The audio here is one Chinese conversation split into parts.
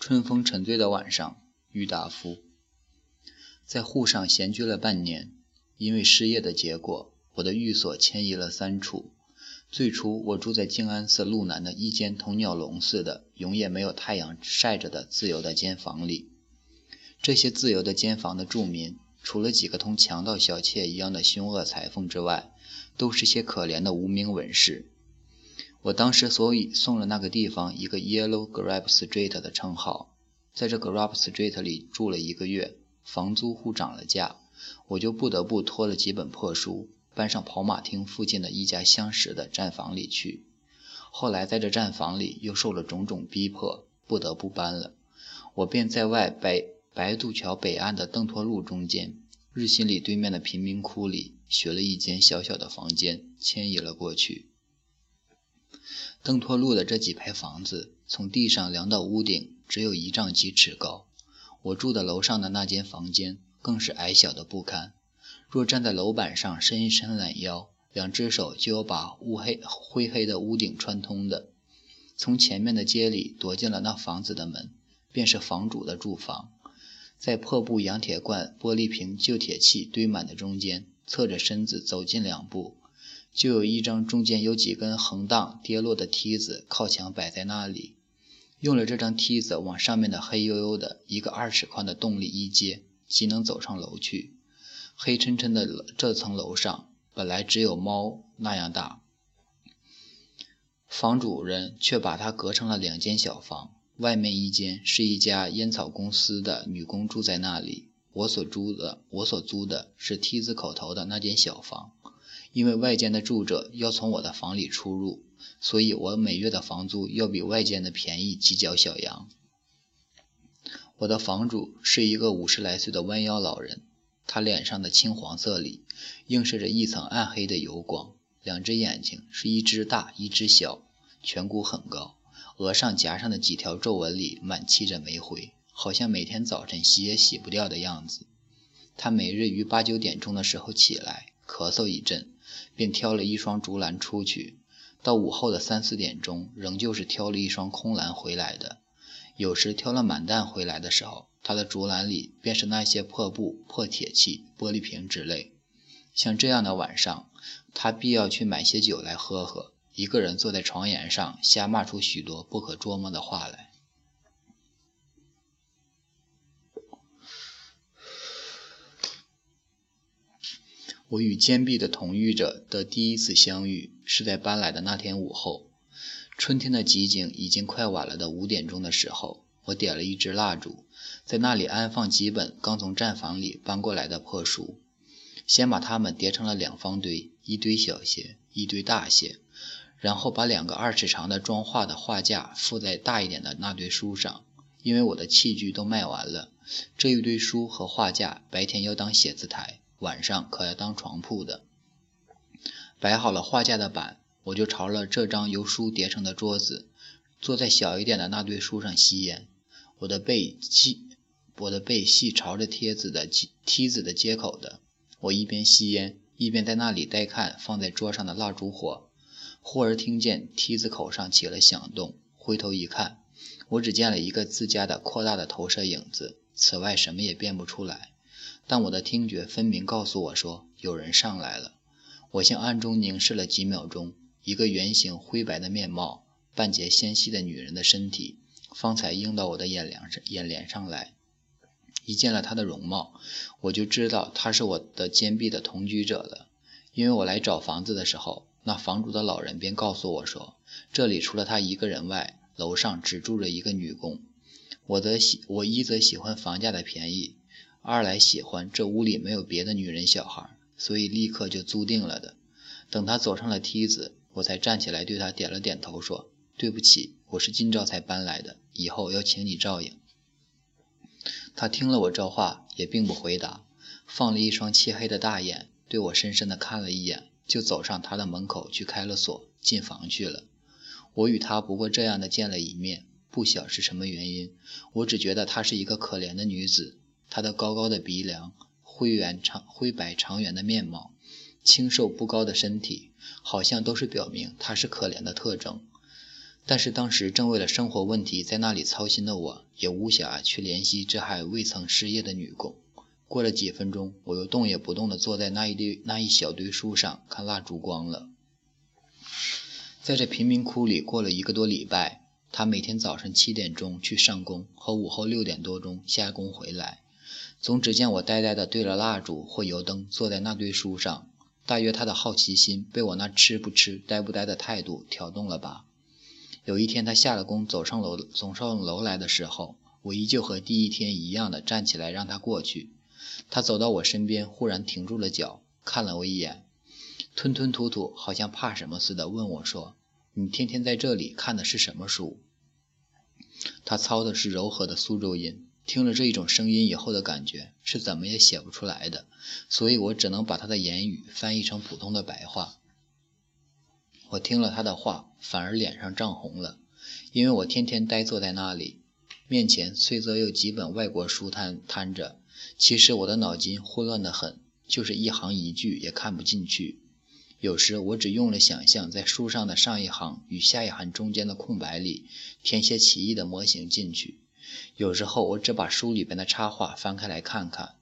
春风沉醉的晚上，郁达夫在沪上闲居了半年。因为失业的结果，我的寓所迁移了三处。最初，我住在静安寺路南的一间同鸟笼似的、永远没有太阳晒着的自由的间房里。这些自由的间房的住民，除了几个同强盗小妾一样的凶恶裁缝之外，都是些可怜的无名文士。我当时所以送了那个地方一个 “Yellow Grape Street” 的称号。在这 Grape Street 里住了一个月，房租户涨了价，我就不得不拖了几本破书，搬上跑马厅附近的一家相识的站房里去。后来在这站房里又受了种种逼迫，不得不搬了。我便在外白白渡桥北岸的邓托路中间日新里对面的贫民窟里，学了一间小小的房间，迁移了过去。邓托路的这几排房子，从地上量到屋顶，只有一丈几尺高。我住的楼上的那间房间，更是矮小的不堪。若站在楼板上伸一伸懒腰，两只手就要把乌黑灰黑的屋顶穿通的。从前面的街里躲进了那房子的门，便是房主的住房。在破布洋铁罐、玻璃瓶、旧铁器堆满的中间，侧着身子走近两步。就有一张中间有几根横荡跌落的梯子靠墙摆在那里，用了这张梯子往上面的黑黝黝的一个二尺宽的洞里一接，即能走上楼去。黑沉沉的这层楼上本来只有猫那样大，房主人却把它隔成了两间小房，外面一间是一家烟草公司的女工住在那里，我所租的我所租的是梯子口头的那间小房。因为外间的住者要从我的房里出入，所以我每月的房租要比外间的便宜几角小洋。我的房主是一个五十来岁的弯腰老人，他脸上的青黄色里映射着一层暗黑的油光，两只眼睛是一只大一只小，颧骨很高，额上夹上的几条皱纹里满漆着煤灰，好像每天早晨洗也洗不掉的样子。他每日于八九点钟的时候起来，咳嗽一阵。便挑了一双竹篮出去，到午后的三四点钟，仍旧是挑了一双空篮回来的。有时挑了满担回来的时候，他的竹篮里便是那些破布、破铁器、玻璃瓶之类。像这样的晚上，他必要去买些酒来喝喝，一个人坐在床沿上，瞎骂出许多不可捉摸的话来。我与坚壁的同浴者的第一次相遇，是在搬来的那天午后。春天的集景已经快晚了的五点钟的时候，我点了一支蜡烛，在那里安放几本刚从站房里搬过来的破书，先把它们叠成了两方堆，一堆小些，一堆大些，然后把两个二尺长的装画的画架附在大一点的那堆书上。因为我的器具都卖完了，这一堆书和画架白天要当写字台。晚上可要当床铺的。摆好了画架的板，我就朝了这张由书叠成的桌子，坐在小一点的那堆书上吸烟。我的背系，我的背系朝着梯子的梯子的接口的。我一边吸烟，一边在那里呆看放在桌上的蜡烛火。忽而听见梯子口上起了响动，回头一看，我只见了一个自家的扩大的投射影子，此外什么也辨不出来。但我的听觉分明告诉我说有人上来了。我向暗中凝视了几秒钟，一个圆形灰白的面貌、半截纤细的女人的身体，方才映到我的眼帘上。眼帘上来，一见了她的容貌，我就知道她是我的坚壁的同居者了。因为我来找房子的时候，那房主的老人便告诉我说，这里除了他一个人外，楼上只住着一个女工。我则喜，我一则喜欢房价的便宜。二来喜欢这屋里没有别的女人小孩，所以立刻就租定了的。等他走上了梯子，我才站起来对他点了点头，说：“对不起，我是今朝才搬来的，以后要请你照应。”他听了我这话，也并不回答，放了一双漆黑的大眼，对我深深的看了一眼，就走上他的门口去开了锁，进房去了。我与他不过这样的见了一面，不晓是什么原因，我只觉得她是一个可怜的女子。他的高高的鼻梁、灰圆长、灰白长圆的面貌、清瘦不高的身体，好像都是表明他是可怜的特征。但是当时正为了生活问题在那里操心的我，也无暇去怜惜这还未曾失业的女工。过了几分钟，我又动也不动地坐在那一堆那一小堆书上看蜡烛光了。在这贫民窟里过了一个多礼拜，他每天早上七点钟去上工，和午后六点多钟下工回来，总只见我呆呆地对着蜡烛或油灯，坐在那堆书上。大约他的好奇心被我那吃不吃、呆不呆的态度挑动了吧。有一天，他下了工走上楼走上楼来的时候，我依旧和第一天一样的站起来让他过去。他走到我身边，忽然停住了脚，看了我一眼，吞吞吐吐，好像怕什么似的，问我说：“你天天在这里看的是什么书？”他操的是柔和的苏州音，听了这一种声音以后的感觉是怎么也写不出来的，所以我只能把他的言语翻译成普通的白话。我听了他的话，反而脸上涨红了，因为我天天呆坐在那里，面前虽则有几本外国书摊摊着。其实我的脑筋混乱得很，就是一行一句也看不进去。有时我只用了想象，在书上的上一行与下一行中间的空白里填些奇异的模型进去。有时候我只把书里边的插画翻开来看看，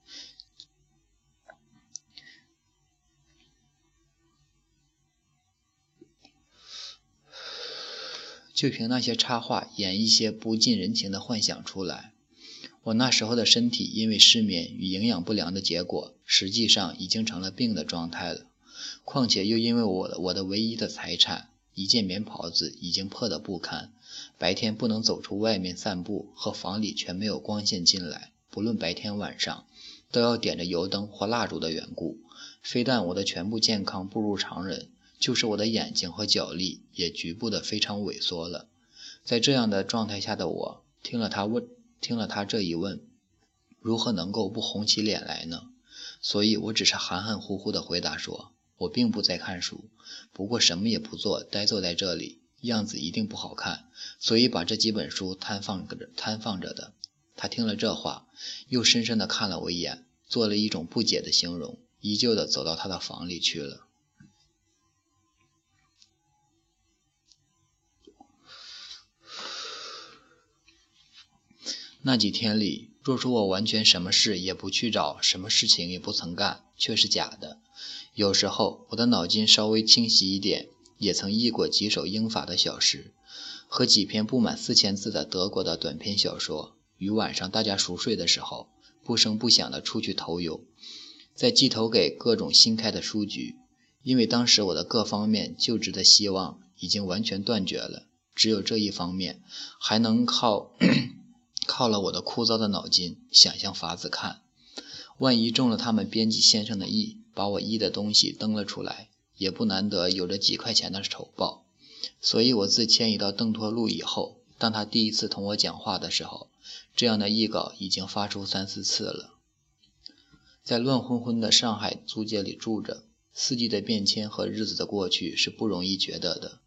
就凭那些插画演一些不近人情的幻想出来。我那时候的身体，因为失眠与营养不良的结果，实际上已经成了病的状态了。况且又因为我我的唯一的财产一件棉袍子已经破得不堪，白天不能走出外面散步，和房里全没有光线进来，不论白天晚上，都要点着油灯或蜡烛的缘故，非但我的全部健康不如常人，就是我的眼睛和脚力也局部的非常萎缩了。在这样的状态下的我，听了他问。听了他这一问，如何能够不红起脸来呢？所以我只是含含糊糊的回答说：“我并不在看书，不过什么也不做，呆坐在这里，样子一定不好看，所以把这几本书摊放着，摊放着的。”他听了这话，又深深地看了我一眼，做了一种不解的形容，依旧地走到他的房里去了。那几天里，若说我完全什么事也不去找，什么事情也不曾干，却是假的。有时候我的脑筋稍微清晰一点，也曾译过几首英法的小诗，和几篇不满四千字的德国的短篇小说。于晚上大家熟睡的时候，不声不响地出去投邮，再寄投给各种新开的书局。因为当时我的各方面就职的希望已经完全断绝了，只有这一方面还能靠。靠了我的枯燥的脑筋，想象法子看，万一中了他们编辑先生的意，把我译的东西登了出来，也不难得有着几块钱的酬报。所以，我自迁移到邓托路以后，当他第一次同我讲话的时候，这样的译稿已经发出三四次了。在乱哄哄的上海租界里住着，四季的变迁和日子的过去是不容易觉得的。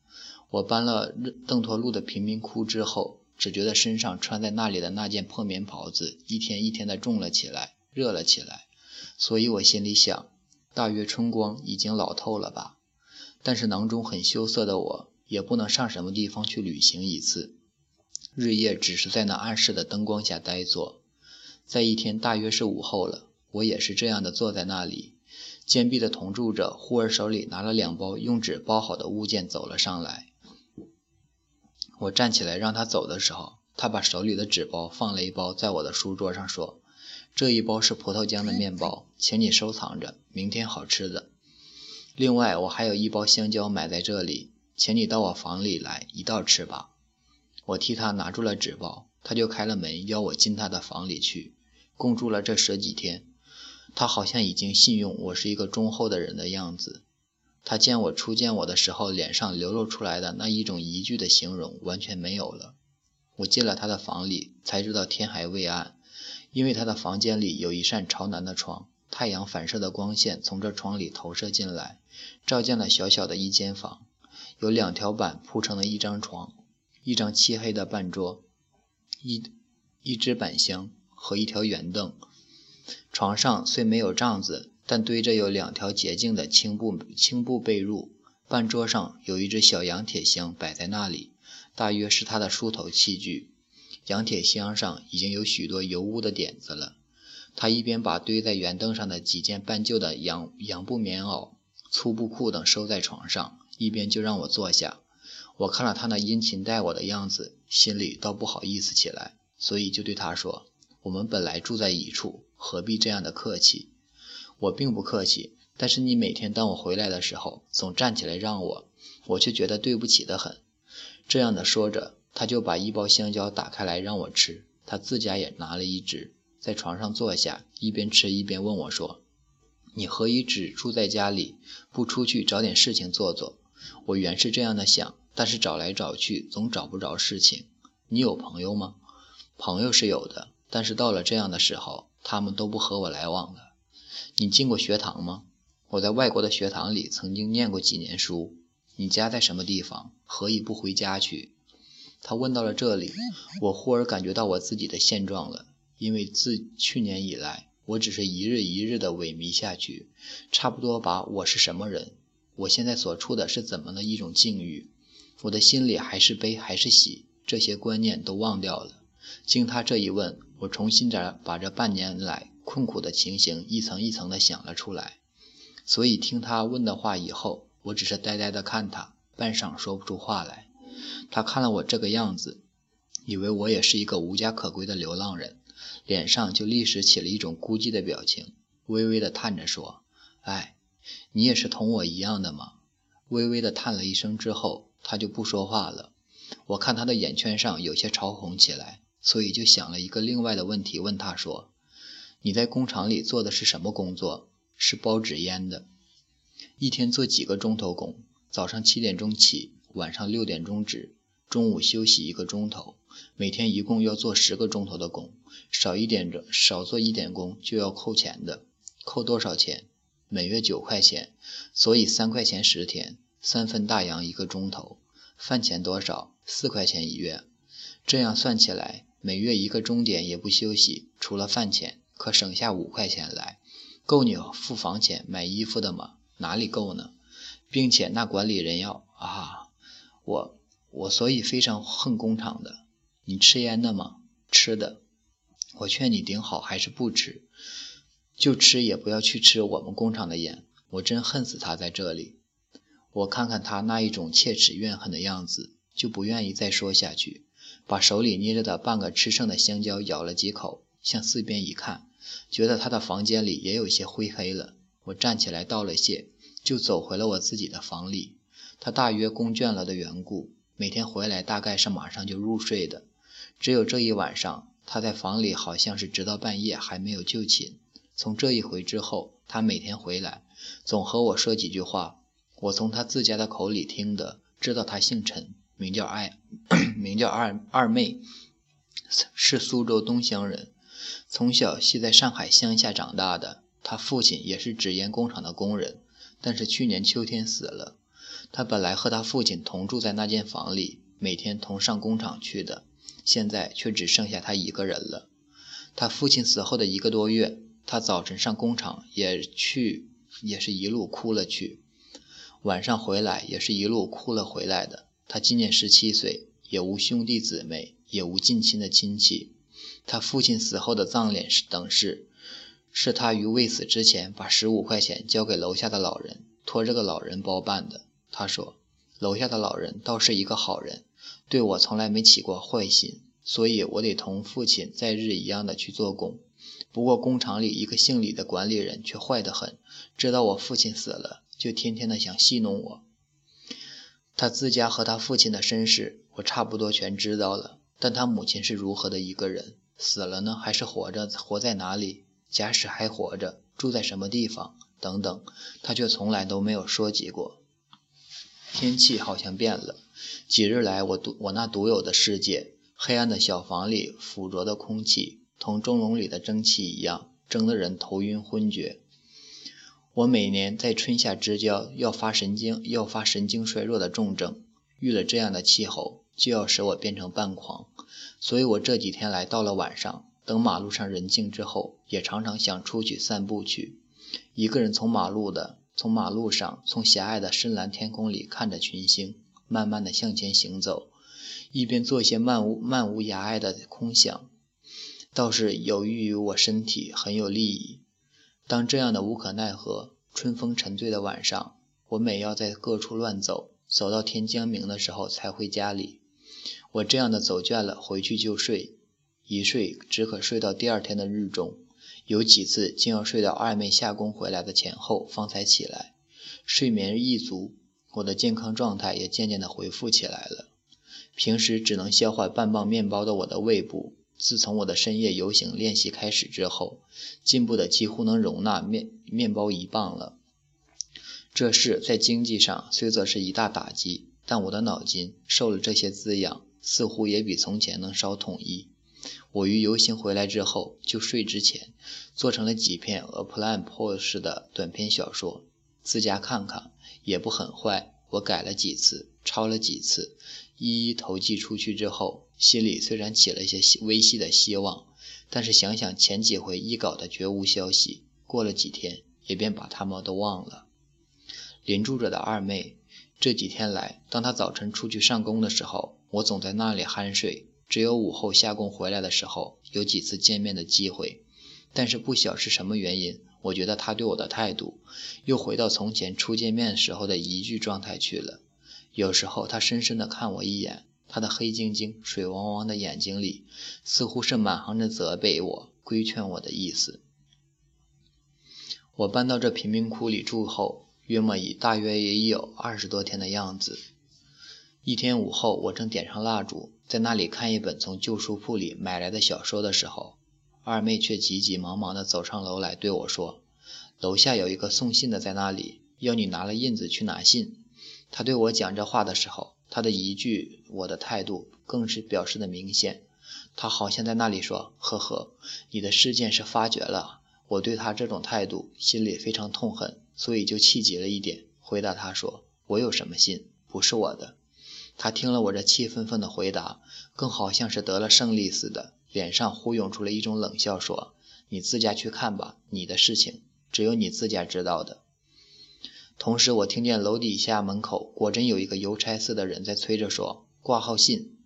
我搬了邓托路的贫民窟之后。只觉得身上穿在那里的那件破棉袍子一天一天的重了起来，热了起来，所以我心里想，大约春光已经老透了吧。但是囊中很羞涩的我，也不能上什么地方去旅行一次，日夜只是在那暗室的灯光下呆坐。在一天大约是午后了，我也是这样的坐在那里，坚壁的同住者忽而手里拿了两包用纸包好的物件走了上来。我站起来让他走的时候，他把手里的纸包放了一包在我的书桌上，说：“这一包是葡萄浆的面包，请你收藏着，明天好吃的。另外，我还有一包香蕉买在这里，请你到我房里来一道吃吧。”我替他拿住了纸包，他就开了门邀我进他的房里去，共住了这十几天。他好像已经信用我是一个忠厚的人的样子。他见我初见我的时候，脸上流露出来的那一种疑惧的形容完全没有了。我进了他的房里，才知道天还未暗，因为他的房间里有一扇朝南的窗，太阳反射的光线从这窗里投射进来，照进了小小的一间房，有两条板铺成了一张床，一张漆黑的半桌，一一只板箱和一条圆凳。床上虽没有帐子。但堆着有两条洁净的青布青布被褥，半桌上有一只小洋铁箱摆在那里，大约是他的梳头器具。羊铁箱上已经有许多油污的点子了。他一边把堆在圆凳上的几件半旧的羊羊布棉袄、粗布裤等收在床上，一边就让我坐下。我看了他那殷勤待我的样子，心里倒不好意思起来，所以就对他说：“我们本来住在一处，何必这样的客气？”我并不客气，但是你每天当我回来的时候，总站起来让我，我却觉得对不起的很。这样的说着，他就把一包香蕉打开来让我吃，他自家也拿了一只，在床上坐下，一边吃一边问我说：“你何以只住在家里，不出去找点事情做做？”我原是这样的想，但是找来找去总找不着事情。你有朋友吗？朋友是有的，但是到了这样的时候，他们都不和我来往了。你进过学堂吗？我在外国的学堂里曾经念过几年书。你家在什么地方？何以不回家去？他问到了这里，我忽而感觉到我自己的现状了。因为自去年以来，我只是一日一日的萎靡下去，差不多把我是什么人，我现在所处的是怎么的一种境遇，我的心里还是悲还是喜，这些观念都忘掉了。经他这一问，我重新着把这半年来。困苦的情形一层一层的想了出来，所以听他问的话以后，我只是呆呆的看他，半晌说不出话来。他看了我这个样子，以为我也是一个无家可归的流浪人，脸上就立时起了一种孤寂的表情，微微地叹着说：“哎，你也是同我一样的吗？”微微地叹了一声之后，他就不说话了。我看他的眼圈上有些潮红起来，所以就想了一个另外的问题，问他说。你在工厂里做的是什么工作？是包纸烟的。一天做几个钟头工？早上七点钟起，晚上六点钟止，中午休息一个钟头。每天一共要做十个钟头的工，少一点钟，少做一点工就要扣钱的。扣多少钱？每月九块钱，所以三块钱十天，三分大洋一个钟头。饭钱多少？四块钱一月。这样算起来，每月一个钟点也不休息，除了饭钱。可省下五块钱来，够你付房钱、买衣服的吗？哪里够呢？并且那管理人要啊，我我所以非常恨工厂的。你吃烟的吗？吃的。我劝你顶好还是不吃，就吃也不要去吃我们工厂的烟。我真恨死他在这里。我看看他那一种切齿怨恨的样子，就不愿意再说下去，把手里捏着的半个吃剩的香蕉咬了几口，向四边一看。觉得他的房间里也有些灰黑了，我站起来道了谢，就走回了我自己的房里。他大约工倦了的缘故，每天回来大概是马上就入睡的。只有这一晚上，他在房里好像是直到半夜还没有就寝。从这一回之后，他每天回来，总和我说几句话。我从他自家的口里听得，知道他姓陈，名叫爱，名叫二二妹，是苏州东乡人。从小系在上海乡下长大的，他父亲也是纸烟工厂的工人，但是去年秋天死了。他本来和他父亲同住在那间房里，每天同上工厂去的，现在却只剩下他一个人了。他父亲死后的一个多月，他早晨上工厂也去，也是一路哭了去；晚上回来也是一路哭了回来的。他今年十七岁，也无兄弟姊妹，也无近亲的亲戚。他父亲死后的葬礼是等事，是他于未死之前把十五块钱交给楼下的老人，托这个老人包办的。他说，楼下的老人倒是一个好人，对我从来没起过坏心，所以我得同父亲在日一样的去做工。不过工厂里一个姓李的管理人却坏得很，知道我父亲死了，就天天的想戏弄我。他自家和他父亲的身世，我差不多全知道了。但他母亲是如何的一个人？死了呢，还是活着？活在哪里？假使还活着，住在什么地方？等等，他却从来都没有说及过。天气好像变了，几日来，我独我那独有的世界，黑暗的小房里腐浊的空气，同蒸笼里的蒸汽一样，蒸得人头晕昏厥。我每年在春夏之交要发神经，要发神经衰弱的重症，遇了这样的气候。就要使我变成半狂，所以我这几天来到了晚上，等马路上人静之后，也常常想出去散步去。一个人从马路的，从马路上，从狭隘的深蓝天空里看着群星，慢慢的向前行走。一边做些漫无漫无涯碍的空想，倒是有益于我身体，很有利益。当这样的无可奈何、春风沉醉的晚上，我每要在各处乱走，走到天将明的时候才回家里。我这样的走倦了，回去就睡，一睡只可睡到第二天的日中，有几次竟要睡到二妹下工回来的前后方才起来。睡眠一足，我的健康状态也渐渐地恢复起来了。平时只能消化半磅面包的我的胃部，自从我的深夜游行练习开始之后，进步的几乎能容纳面面包一磅了。这事在经济上虽则是一大打击，但我的脑筋受了这些滋养，似乎也比从前能稍统一。我于游行回来之后，就睡之前做成了几篇 a plan pose 的短篇小说。自家看看也不很坏，我改了几次，抄了几次，一一投寄出去之后，心里虽然起了一些微细的希望，但是想想前几回一稿的绝无消息，过了几天也便把他们都忘了。邻住着的二妹，这几天来，当她早晨出去上工的时候，我总在那里酣睡，只有午后下工回来的时候，有几次见面的机会，但是不晓是什么原因。我觉得他对我的态度，又回到从前初见面时候的疑惧状态去了。有时候他深深地看我一眼，他的黑晶晶、水汪汪的眼睛里，似乎是满含着责备我、规劝我的意思。我搬到这贫民窟里住后，约莫已大约也有二十多天的样子。一天午后，我正点上蜡烛，在那里看一本从旧书铺里买来的小说的时候。二妹却急急忙忙地走上楼来对我说：“楼下有一个送信的在那里，要你拿了印子去拿信。”他对我讲这话的时候，他的一句我的态度更是表示的明显。他好像在那里说：“呵呵，你的事件是发觉了。”我对他这种态度心里非常痛恨，所以就气急了一点，回答他说：“我有什么信？不是我的。”他听了我这气愤愤的回答，更好像是得了胜利似的。脸上忽涌出了一种冷笑，说：“你自家去看吧，你的事情只有你自家知道的。”同时，我听见楼底下门口果真有一个邮差似的人在催着说：“挂号信。”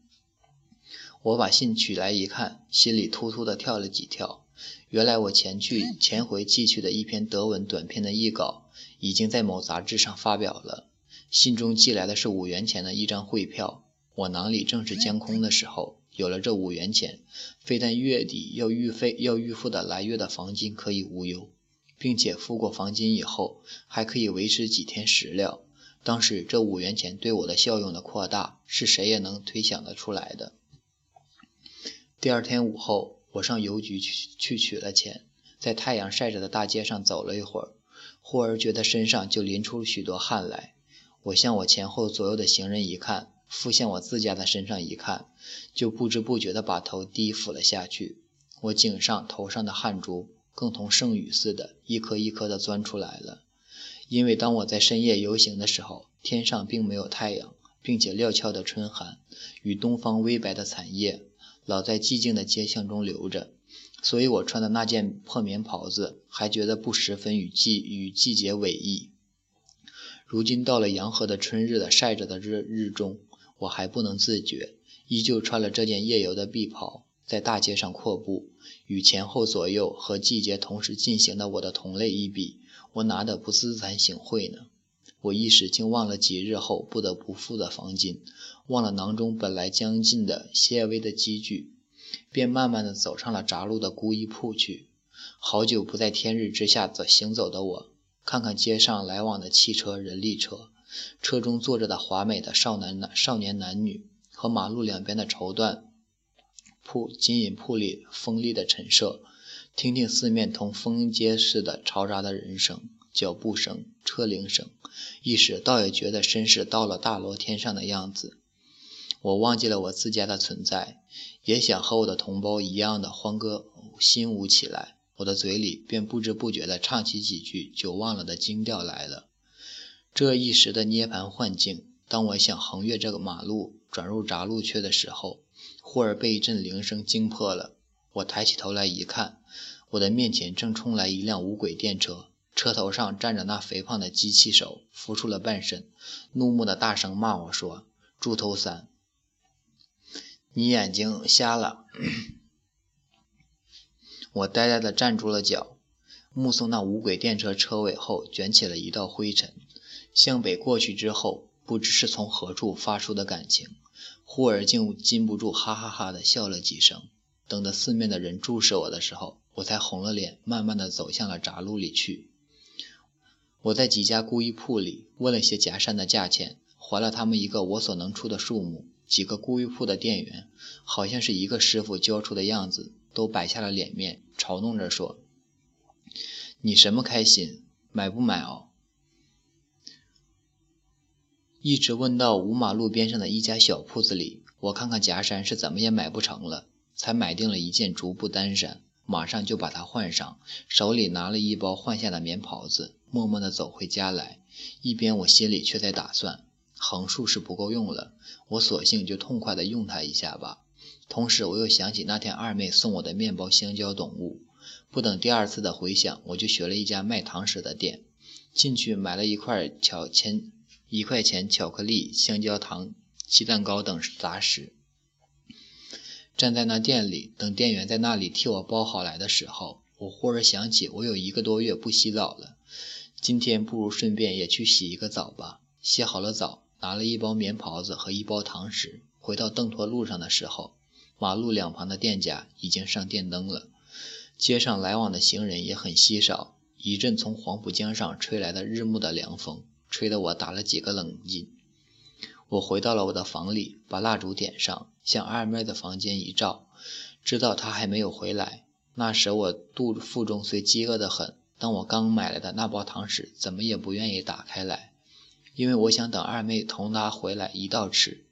我把信取来一看，心里突突的跳了几跳。原来我前去前回寄去的一篇德文短篇的译稿，已经在某杂志上发表了。信中寄来的是五元钱的一张汇票。我囊里正是将空的时候。有了这五元钱，非但月底要预费要预付的来月的房金可以无忧，并且付过房金以后，还可以维持几天食料。当时这五元钱对我的效用的扩大，是谁也能推想得出来的。第二天午后，我上邮局去去取了钱，在太阳晒着的大街上走了一会儿，忽而觉得身上就淋出许多汗来。我向我前后左右的行人一看。复向我自家的身上一看，就不知不觉地把头低俯了下去。我颈上、头上的汗珠更同圣雨似的，一颗一颗地钻出来了。因为当我在深夜游行的时候，天上并没有太阳，并且料峭的春寒与东方微白的残叶老在寂静的街巷中流着，所以我穿的那件破棉袍子还觉得不十分与季与季节违意。如今到了洋河的春日的晒着的日日中。我还不能自觉，依旧穿了这件夜游的臂袍，在大街上阔步，与前后左右和季节同时进行的我的同类一比，我哪得不自惭形秽呢？我一时竟忘了几日后不得不付的房金，忘了囊中本来将近的些微的积聚，便慢慢的走上了闸路的孤衣铺去。好久不在天日之下走行走的我，看看街上来往的汽车、人力车。车中坐着的华美的少男男少年男女，和马路两边的绸缎铺金银铺里锋利的陈设，听听四面同风街似的嘈杂的人声、脚步声、车铃声，一时倒也觉得身是到了大罗天上的样子。我忘记了我自家的存在，也想和我的同胞一样的欢歌欣舞起来，我的嘴里便不知不觉地唱起几句久忘了的京调来了。这一时的涅槃幻境，当我想横越这个马路转入闸路去的时候，忽而被一阵铃声惊破了。我抬起头来一看，我的面前正冲来一辆无轨电车，车头上站着那肥胖的机器手，浮出了半身，怒目的大声骂我说：“猪头三！”你眼睛瞎了。我呆呆地站住了脚，目送那无轨电车车尾后卷起了一道灰尘，向北过去之后，不知是从何处发出的感情，忽而竟禁不住哈哈哈地笑了几声。等得四面的人注视我的时候，我才红了脸，慢慢地走向了闸路里去。我在几家故衣铺里问了些夹扇的价钱，还了他们一个我所能出的数目。几个故衣铺的店员，好像是一个师傅教出的样子，都摆下了脸面，嘲弄着说：“你什么开心？买不买哦？”一直问到五马路边上的一家小铺子里，我看看夹衫是怎么也买不成了，才买定了一件竹布单衫，马上就把它换上，手里拿了一包换下的棉袍子。默默地走回家来，一边我心里却在打算：横竖是不够用了，我索性就痛快地用它一下吧。同时，我又想起那天二妹送我的面包、香蕉等物，不等第二次的回想，我就学了一家卖糖食的店，进去买了一块巧钱一块钱巧克力、香蕉糖、鸡蛋糕等杂食。站在那店里，等店员在那里替我包好来的时候，我忽然想起，我有一个多月不洗澡了。今天不如顺便也去洗一个澡吧。洗好了澡，拿了一包棉袍子和一包糖食，回到邓托路上的时候，马路两旁的店家已经上电灯了，街上来往的行人也很稀少。一阵从黄浦江上吹来的日暮的凉风，吹得我打了几个冷噤。我回到了我的房里，把蜡烛点上，向二妹的房间一照，知道她还没有回来。那时我肚腹中虽饥饿得很。当我刚买来的那包糖食，怎么也不愿意打开来，因为我想等二妹同他回来一道吃。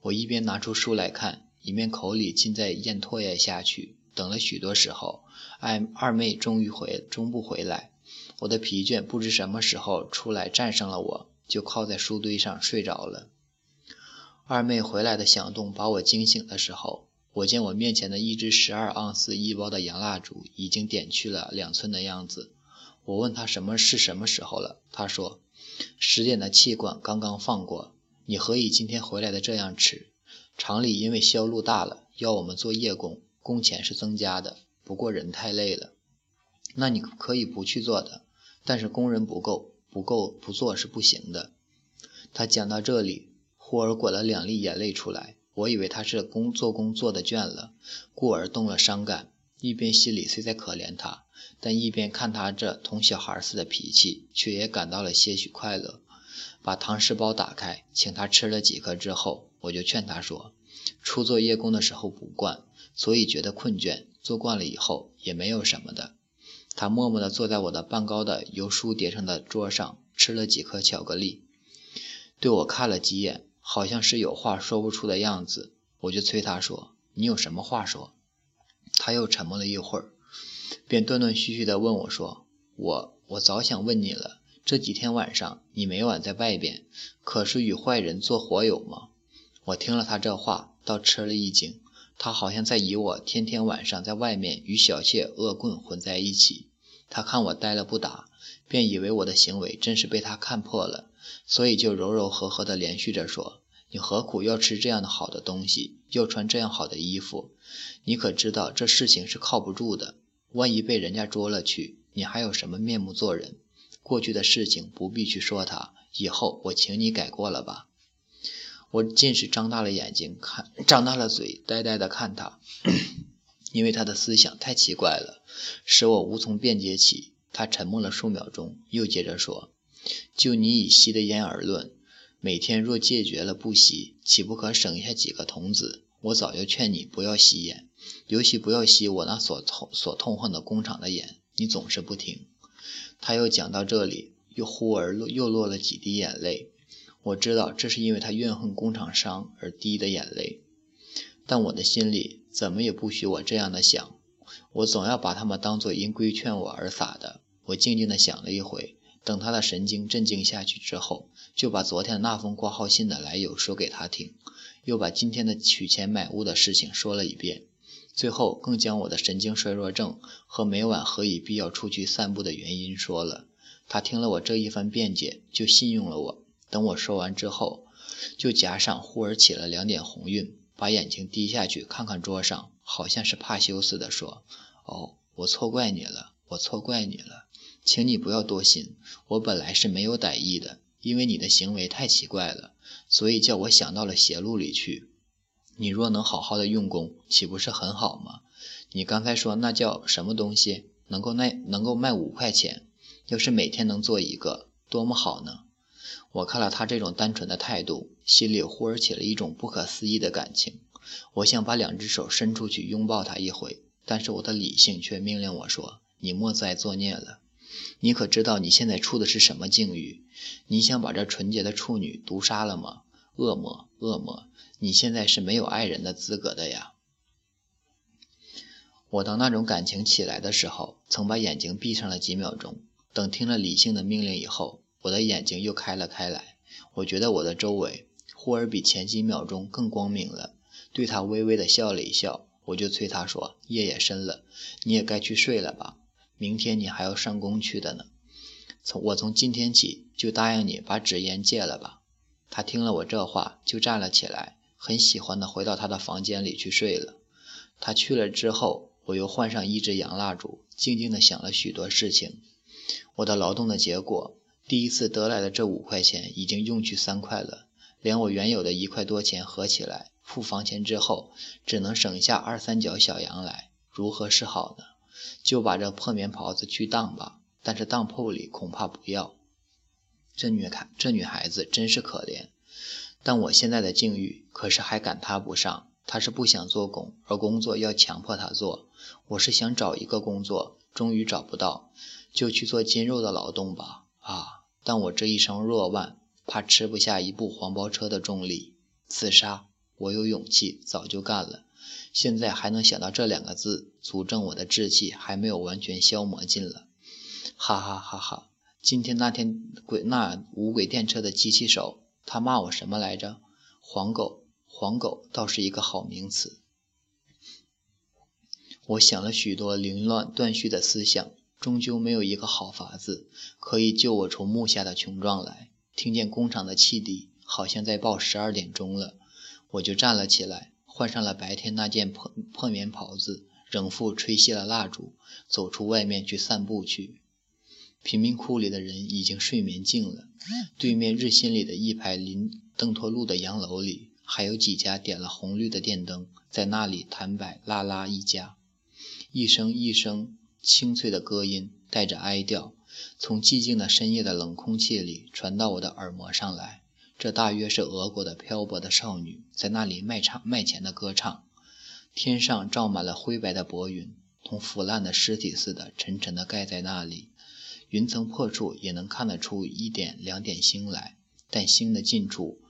我一边拿出书来看，一面口里尽在咽唾液下去。等了许多时候，二二妹终于回，终不回来。我的疲倦不知什么时候出来战胜了我，就靠在书堆上睡着了。二妹回来的响动把我惊醒的时候。我见我面前的一支十二盎司一包的洋蜡烛已经点去了两寸的样子。我问他什么是什么时候了，他说十点的气管刚刚放过。你何以今天回来的这样迟？厂里因为销路大了，要我们做夜工，工钱是增加的，不过人太累了。那你可以不去做的，但是工人不够，不够不做是不行的。他讲到这里，忽而滚了两粒眼泪出来。我以为他是工做工做的倦了，故而动了伤感。一边心里虽在可怜他，但一边看他这同小孩似的脾气，却也感到了些许快乐。把糖食包打开，请他吃了几颗之后，我就劝他说：“初做夜工的时候不惯，所以觉得困倦；做惯了以后也没有什么的。”他默默地坐在我的半高的由书叠成的桌上，吃了几颗巧克力，对我看了几眼。好像是有话说不出的样子，我就催他说：“你有什么话说？”他又沉默了一会儿，便断断续续地问我说：“我我早想问你了，这几天晚上你每晚在外边，可是与坏人做伙友吗？”我听了他这话，倒吃了一惊。他好像在以我天天晚上在外面与小妾恶棍混在一起。他看我呆了不答，便以为我的行为真是被他看破了。所以就柔柔和和地连续着说：“你何苦要吃这样的好的东西，要穿这样好的衣服？你可知道这事情是靠不住的？万一被人家捉了去，你还有什么面目做人？过去的事情不必去说它，以后我请你改过了吧。”我尽是张大了眼睛看，张大了嘴，呆呆的看他，因为他的思想太奇怪了，使我无从辩解起。他沉默了数秒钟，又接着说。就你以吸的烟而论，每天若戒绝了不吸，岂不可省下几个童子？我早就劝你不要吸烟，尤其不要吸我那所痛所痛恨的工厂的烟，你总是不听。他又讲到这里，又忽而落又落了几滴眼泪。我知道这是因为他怨恨工厂商而滴的眼泪，但我的心里怎么也不许我这样的想。我总要把他们当作因规劝我而撒的。我静静地想了一回。等他的神经镇静下去之后，就把昨天那封挂号信的来由说给他听，又把今天的取钱买物的事情说了一遍，最后更将我的神经衰弱症和每晚何以必要出去散步的原因说了。他听了我这一番辩解，就信用了我。等我说完之后，就颊上忽而起了两点红晕，把眼睛低下去看看桌上，好像是怕羞似的说：“哦，我错怪你了，我错怪你了，请你不要多心。我本来是没有歹意的，因为你的行为太奇怪了，所以叫我想到了邪路里去。你若能好好的用功，岂不是很好吗？你刚才说那叫什么东西，能够卖能够卖五块钱？要是每天能做一个，多么好呢？”我看了他这种单纯的态度，心里忽而起了一种不可思议的感情。我想把两只手伸出去拥抱他一回，但是我的理性却命令我说：“你莫再作孽了。你可知道你现在处的是什么境遇？你想把这纯洁的处女毒杀了吗？恶魔，恶魔！你现在是没有爱人的资格的呀！”我当那种感情起来的时候，曾把眼睛闭上了几秒钟。等听了理性的命令以后，我的眼睛又开了开来，我觉得我的周围忽而比前几秒钟更光明了。对他微微的笑了一笑，我就催他说：“夜也深了，你也该去睡了吧？明天你还要上工去的呢。从我从今天起就答应你把纸烟戒了吧。”他听了我这话，就站了起来，很喜欢的回到他的房间里去睡了。他去了之后，我又换上一支洋蜡烛，静静的想了许多事情。我的劳动的结果。第一次得来的这五块钱已经用去三块了，连我原有的一块多钱合起来，付房钱之后，只能省下二三角小洋来，如何是好呢？就把这破棉袍子去当吧，但是当铺里恐怕不要。这女孩，这女孩子真是可怜，但我现在的境遇可是还赶她不上。她是不想做工，而工作要强迫她做。我是想找一个工作，终于找不到，就去做筋肉的劳动吧。啊！但我这一双弱腕，怕吃不下一部黄包车的重力。自杀，我有勇气，早就干了。现在还能想到这两个字，足证我的志气还没有完全消磨尽了。哈哈哈哈！今天那天鬼那无轨电车的机器手，他骂我什么来着？黄狗，黄狗倒是一个好名词。我想了许多凌乱断续的思想。终究没有一个好法子可以救我从木下的穷状来。听见工厂的汽笛，好像在报十二点钟了，我就站了起来，换上了白天那件破破棉袍子，仍复吹熄了蜡烛，走出外面去散步去。贫民窟里的人已经睡眠静了。对面日新里的一排临邓托路的洋楼里，还有几家点了红绿的电灯，在那里弹摆拉拉一家，一声一声。清脆的歌音带着哀调，从寂静的深夜的冷空气里传到我的耳膜上来。这大约是俄国的漂泊的少女在那里卖唱卖钱的歌唱。天上罩满了灰白的薄云，同腐烂的尸体似的沉沉地盖在那里。云层破处也能看得出一点两点星来，但星的近处，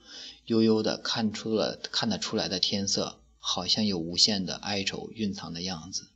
悠悠的看出了看得出来的天色，好像有无限的哀愁蕴藏的样子。